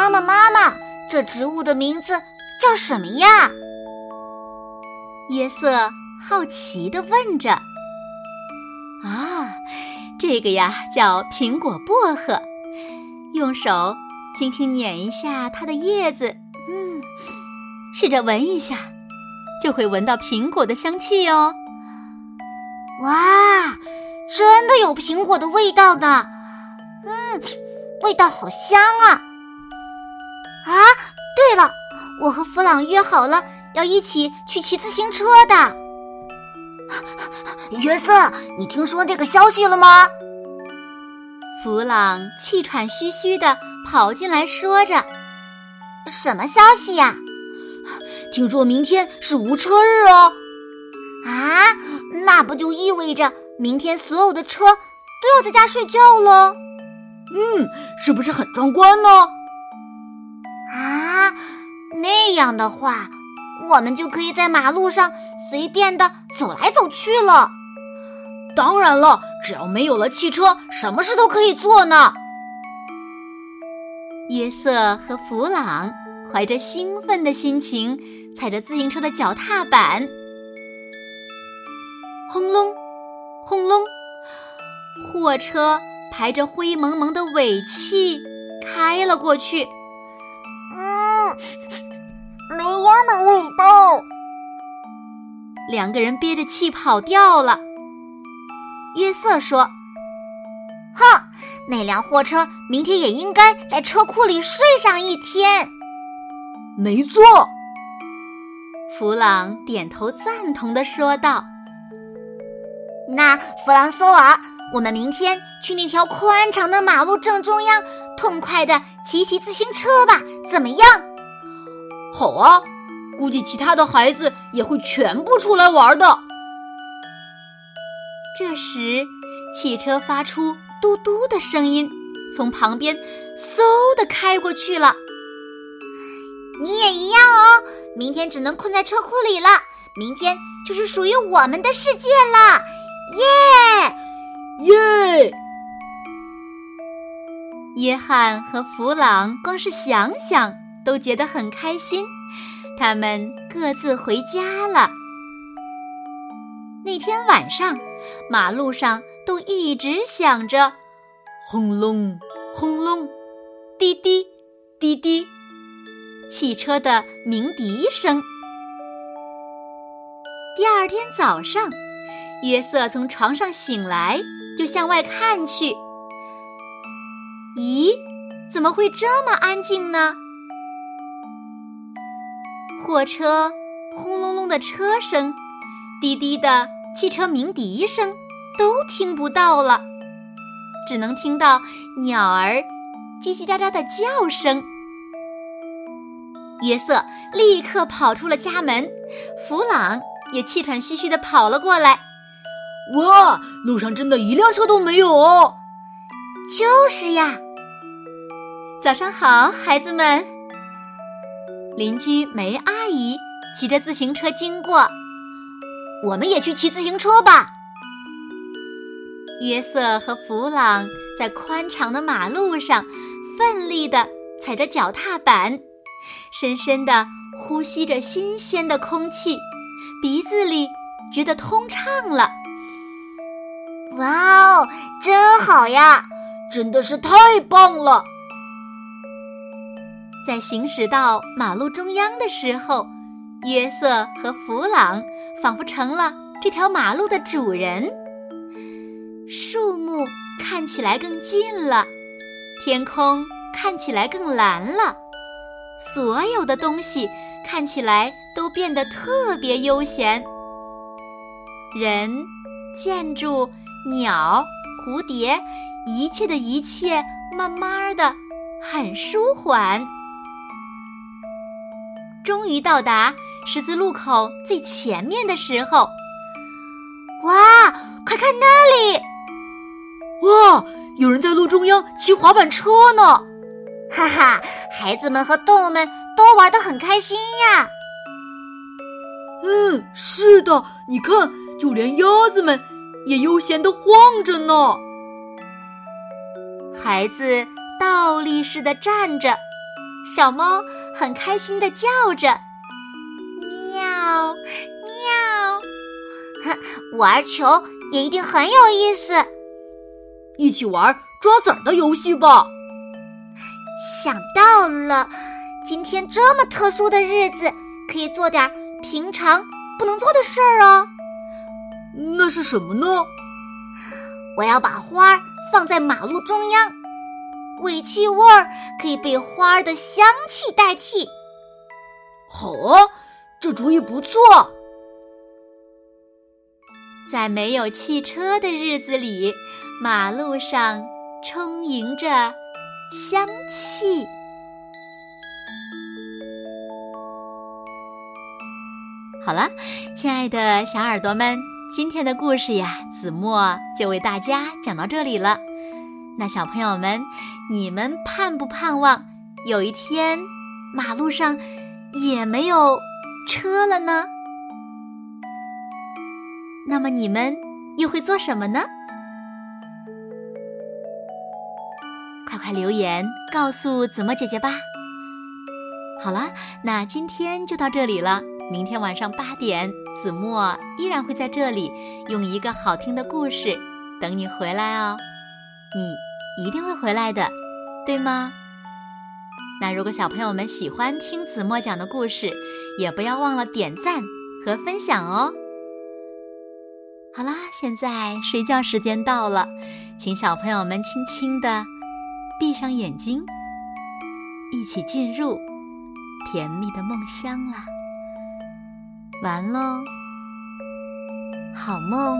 妈妈，妈妈，这植物的名字叫什么呀？约瑟好奇地问着。啊，这个呀叫苹果薄荷。用手轻轻捻一下它的叶子，嗯，试着闻一下，就会闻到苹果的香气哦。哇，真的有苹果的味道呢！嗯，味道好香啊！我和弗朗约好了要一起去骑自行车的。约瑟，你听说那个消息了吗？弗朗气喘吁吁地跑进来，说着：“什么消息呀？听说明天是无车日哦。啊，那不就意味着明天所有的车都要在家睡觉了？嗯，是不是很壮观呢？”啊，那样的话，我们就可以在马路上随便的走来走去了。当然了，只要没有了汽车，什么事都可以做呢。约瑟和弗朗怀着兴奋的心情，踩着自行车的脚踏板，轰隆，轰隆，货车排着灰蒙蒙的尾气开了过去。没烟的味道。两个人憋着气跑掉了。约瑟说：“哼，那辆货车明天也应该在车库里睡上一天。”没错。弗朗点头赞同的说道：“那弗朗索瓦，我们明天去那条宽敞的马路正中央，痛快的骑骑自行车吧，怎么样？”好啊，估计其他的孩子也会全部出来玩的。这时，汽车发出嘟嘟的声音，从旁边嗖的开过去了。你也一样哦，明天只能困在车库里了。明天就是属于我们的世界了，耶耶！约翰和弗朗光是想想。都觉得很开心，他们各自回家了。那天晚上，马路上都一直响着轰隆轰隆、滴滴滴滴汽车的鸣笛声。第二天早上，约瑟从床上醒来，就向外看去。咦，怎么会这么安静呢？货车轰隆隆的车声，滴滴的汽车鸣笛声，都听不到了，只能听到鸟儿叽叽喳喳的叫声。约瑟立刻跑出了家门，弗朗也气喘吁吁地跑了过来。哇，路上真的一辆车都没有哦！就是呀。早上好，孩子们。邻居梅阿姨骑着自行车经过，我们也去骑自行车吧。约瑟和弗朗在宽敞的马路上奋力地踩着脚踏板，深深地呼吸着新鲜的空气，鼻子里觉得通畅了。哇哦，真好呀！真的是太棒了。在行驶到马路中央的时候，约瑟和弗朗仿佛成了这条马路的主人。树木看起来更近了，天空看起来更蓝了，所有的东西看起来都变得特别悠闲。人、建筑鸟、蝴蝶，一切的一切，慢慢的，很舒缓。终于到达十字路口最前面的时候，哇！快看那里！哇！有人在路中央骑滑板车呢！哈哈，孩子们和动物们都玩得很开心呀。嗯，是的，你看，就连鸭子们也悠闲地晃着呢。孩子倒立似的站着，小猫很开心的叫着，喵喵。玩球也一定很有意思，一起玩抓子儿的游戏吧。想到了，今天这么特殊的日子，可以做点平常不能做的事儿哦。那是什么呢？我要把花放在马路中央，尾气味儿可以被花儿的香气代替。好啊，这主意不错。在没有汽车的日子里，马路上充盈着香气。好了，亲爱的小耳朵们，今天的故事呀，子墨就为大家讲到这里了。那小朋友们，你们盼不盼望有一天马路上也没有车了呢？那么你们又会做什么呢？快快留言告诉子墨姐姐吧。好了，那今天就到这里了。明天晚上八点，子墨依然会在这里用一个好听的故事等你回来哦。你一定会回来的，对吗？那如果小朋友们喜欢听子墨讲的故事，也不要忘了点赞和分享哦。好啦，现在睡觉时间到了，请小朋友们轻轻的闭上眼睛，一起进入甜蜜的梦乡啦。完喽，好梦。